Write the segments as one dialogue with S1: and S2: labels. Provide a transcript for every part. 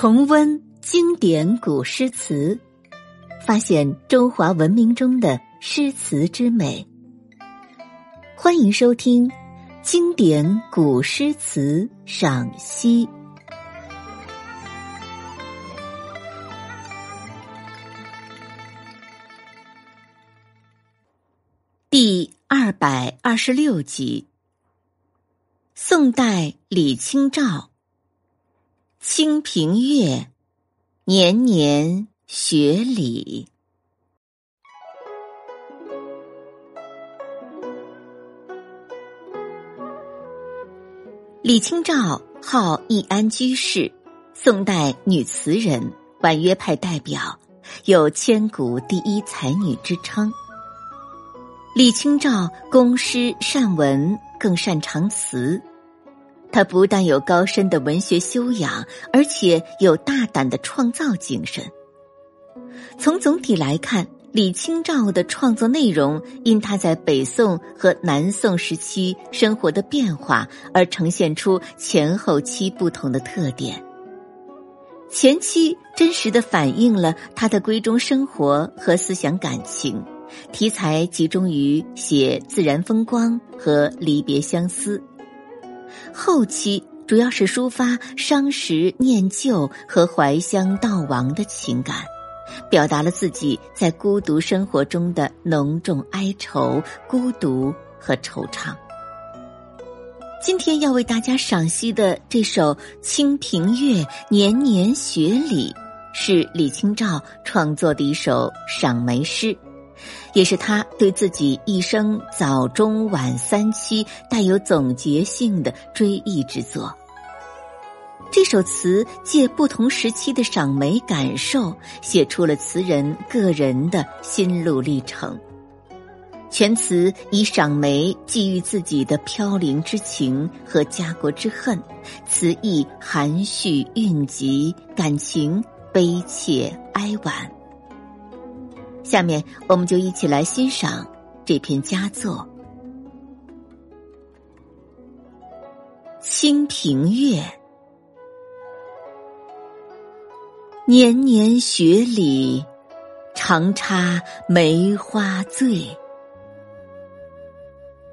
S1: 重温经典古诗词，发现中华文明中的诗词之美。欢迎收听《经典古诗词赏析》第二百二十六集。宋代李清照《清平乐》，年年学礼。李清照号易安居士，宋代女词人，婉约派代表，有千古第一才女之称。李清照工诗善文，更擅长词。他不但有高深的文学修养，而且有大胆的创造精神。从总体来看，李清照的创作内容因他在北宋和南宋时期生活的变化而呈现出前后期不同的特点。前期真实的反映了他的闺中生活和思想感情，题材集中于写自然风光和离别相思。后期主要是抒发伤时念旧和怀乡悼亡的情感，表达了自己在孤独生活中的浓重哀愁、孤独和惆怅。今天要为大家赏析的这首《清平乐·年年雪里》，是李清照创作的一首赏梅诗。也是他对自己一生早中晚三期带有总结性的追忆之作。这首词借不同时期的赏梅感受，写出了词人个人的心路历程。全词以赏梅寄予自己的飘零之情和家国之恨，词意含蓄蕴集，感情悲切哀婉。下面，我们就一起来欣赏这篇佳作《清平乐》。年年雪里，常插梅花醉。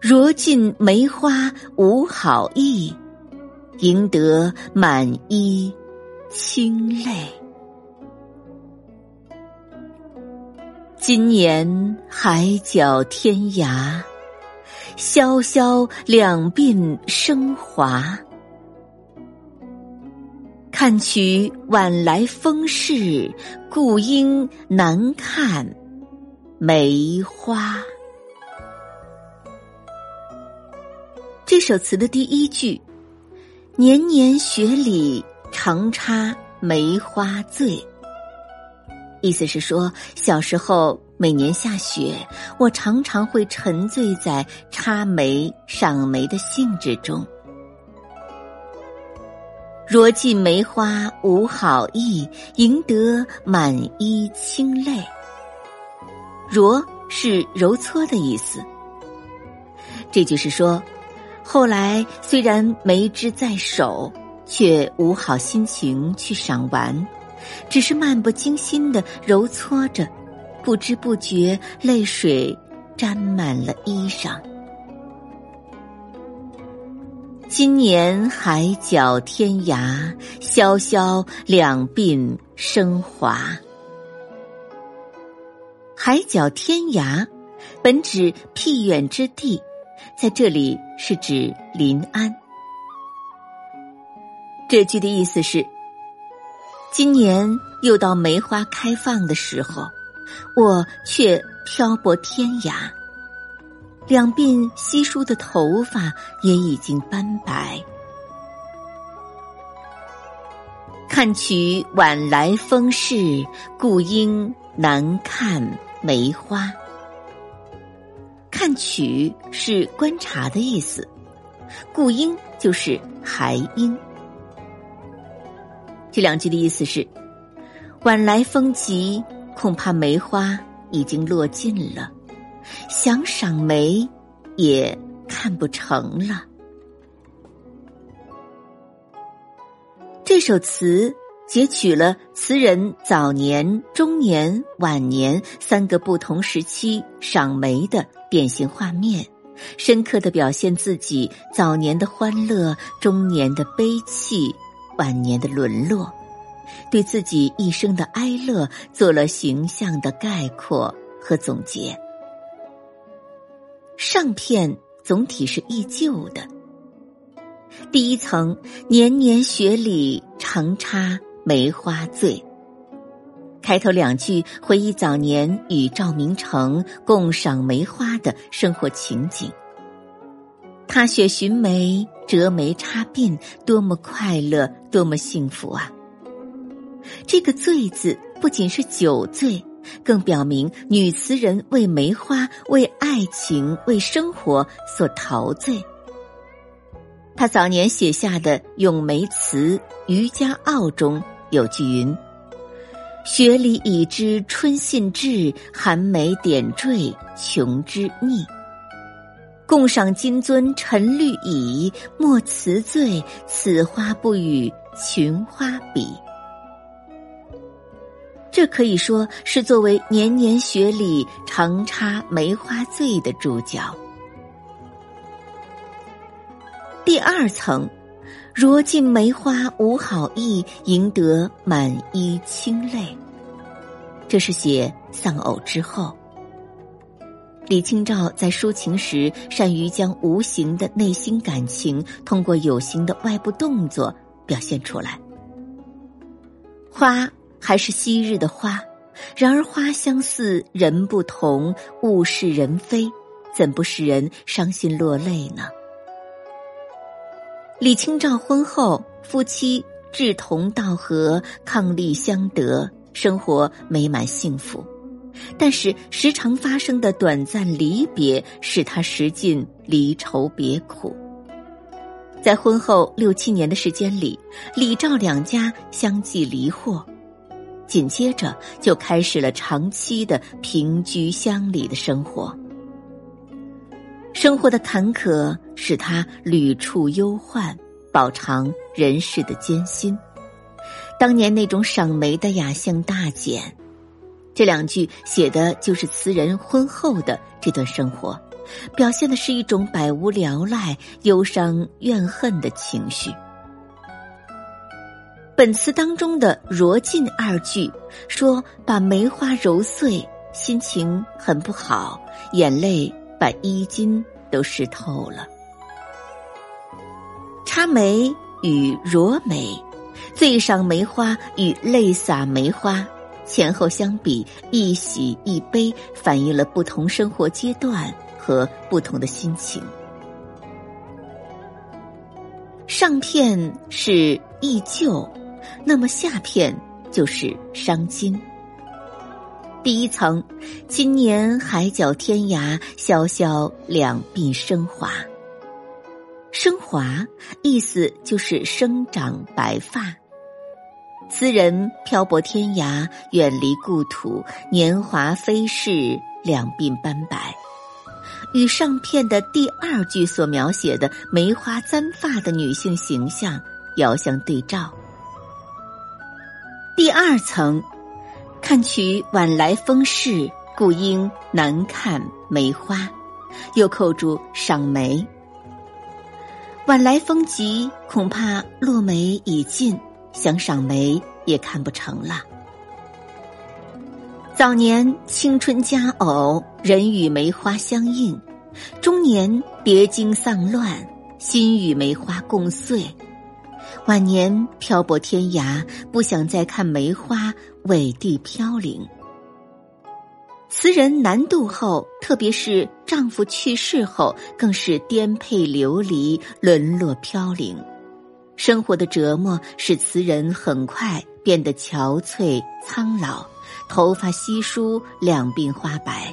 S1: 若尽梅花无好意，赢得满衣清泪。今年海角天涯，萧萧两鬓生华。看取晚来风势，故应难看梅花。这首词的第一句“年年雪里，常插梅花醉”。意思是说，小时候每年下雪，我常常会沉醉在插梅、赏梅的兴致中。若尽梅花无好意，赢得满衣清泪。若是揉搓的意思。这就是说，后来虽然梅枝在手，却无好心情去赏玩。只是漫不经心的揉搓着，不知不觉泪水沾满了衣裳。今年海角天涯，萧萧两鬓生华。海角天涯，本指僻远之地，在这里是指临安。这句的意思是。今年又到梅花开放的时候，我却漂泊天涯，两鬓稀疏的头发也已经斑白。看取晚来风势，故应难看梅花。看取是观察的意思，故应就是还应。这两句的意思是：晚来风急，恐怕梅花已经落尽了，想赏梅也看不成了。这首词截取了词人早年、中年、晚年三个不同时期赏梅的典型画面，深刻的表现自己早年的欢乐、中年的悲戚、晚年的沦落，对自己一生的哀乐做了形象的概括和总结。上片总体是忆旧的。第一层，年年雪里常插梅花醉。开头两句回忆早年与赵明诚共赏梅花的生活情景。踏雪寻梅，折梅插鬓，多么快乐，多么幸福啊！这个“醉”字不仅是酒醉，更表明女词人为梅花、为爱情、为生活所陶醉。他早年写下的《咏梅词·渔家傲》中有句云：“雪里已知春信至，寒梅点缀琼枝腻。共赏金樽沉绿蚁，莫辞醉，此花不与群花比。”这可以说是作为年年雪里常插梅花醉的主角。第二层，若尽梅花无好意，赢得满衣清泪。这是写丧偶之后。李清照在抒情时，善于将无形的内心感情通过有形的外部动作表现出来。花还是昔日的花，然而花相似，人不同，物是人非，怎不使人伤心落泪呢？李清照婚后，夫妻志同道合，伉俪相得，生活美满幸福。但是时常发生的短暂离别，使他识尽离愁别苦。在婚后六七年的时间里，李赵两家相继离祸，紧接着就开始了长期的平居乡里的生活。生活的坎坷使他屡处忧患，饱尝人世的艰辛。当年那种赏梅的雅兴大减。这两句写的就是词人婚后的这段生活，表现的是一种百无聊赖、忧伤怨恨的情绪。本词当中的“若尽”二句，说把梅花揉碎，心情很不好，眼泪。把衣襟都湿透了。插梅与揉梅，醉赏梅花与泪洒梅花，前后相比，一喜一悲，反映了不同生活阶段和不同的心情。上片是忆旧，那么下片就是伤今。第一层，今年海角天涯，潇潇两鬓生华。生华意思就是生长白发。斯人漂泊天涯，远离故土，年华飞逝，两鬓斑白，与上片的第二句所描写的梅花簪发的女性形象遥相对照。第二层。看取晚来风势，故应难看梅花。又扣住赏梅。晚来风急，恐怕落梅已尽，想赏梅也看不成了。早年青春佳偶，人与梅花相映；中年别经丧乱，心与梅花共碎。晚年漂泊天涯，不想再看梅花委地飘零。词人南渡后，特别是丈夫去世后，更是颠沛流离、沦落飘零。生活的折磨使词人很快变得憔悴苍老，头发稀疏，两鬓花白。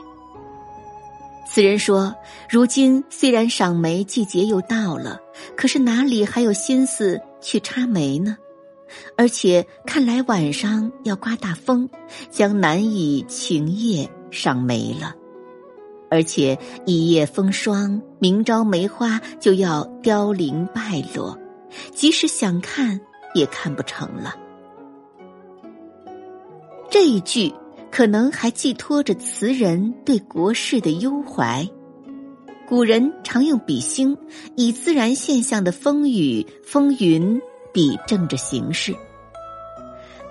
S1: 此人说：“如今虽然赏梅季节又到了，可是哪里还有心思？”去插梅呢，而且看来晚上要刮大风，将难以晴夜赏梅了。而且一夜风霜，明朝梅花就要凋零败落，即使想看也看不成了。这一句可能还寄托着词人对国事的忧怀。古人常用比兴，以自然现象的风雨风云比政治形势。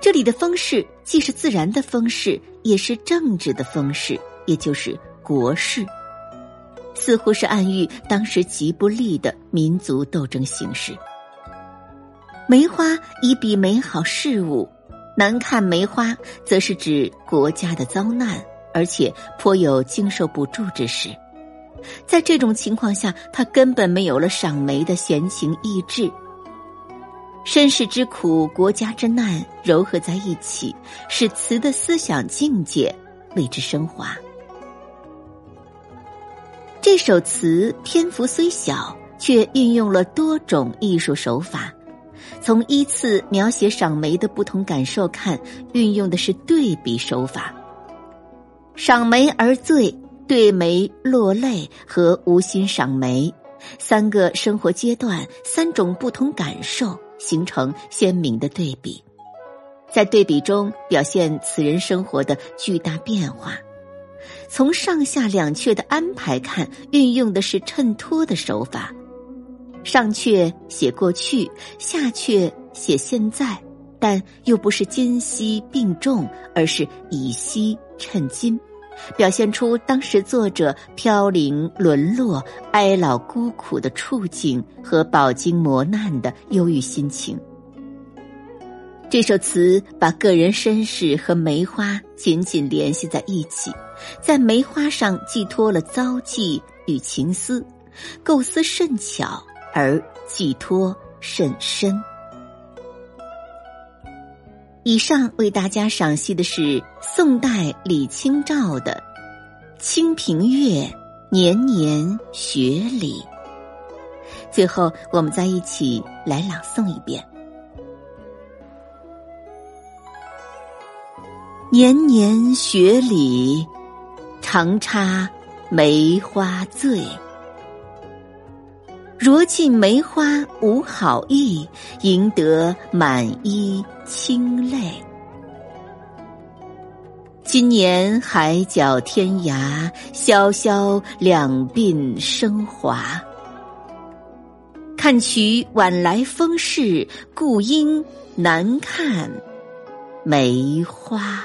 S1: 这里的风势既是自然的风势，也是政治的风势，也就是国事，似乎是暗喻当时极不利的民族斗争形势。梅花以比美好事物，难看梅花，则是指国家的遭难，而且颇有经受不住之时。在这种情况下，他根本没有了赏梅的闲情逸致。身世之苦，国家之难，糅合在一起，使词的思想境界为之升华。这首词篇幅虽小，却运用了多种艺术手法。从依次描写赏梅的不同感受看，运用的是对比手法。赏梅而醉。对梅落泪和无心赏梅，三个生活阶段，三种不同感受，形成鲜明的对比。在对比中表现此人生活的巨大变化。从上下两阙的安排看，运用的是衬托的手法。上阙写过去，下阙写现在，但又不是今昔并重，而是以昔衬今。表现出当时作者飘零沦落、哀老孤苦的处境和饱经磨难的忧郁心情。这首词把个人身世和梅花紧紧联系在一起，在梅花上寄托了遭际与情思，构思甚巧而寄托甚深。以上为大家赏析的是宋代李清照的《清平乐·年年学礼》。最后，我们再一起来朗诵一遍：“年年学礼，常插梅花醉。”若尽梅花无好意，赢得满衣清泪。今年海角天涯，萧萧两鬓生华。看取晚来风势，故应难看梅花。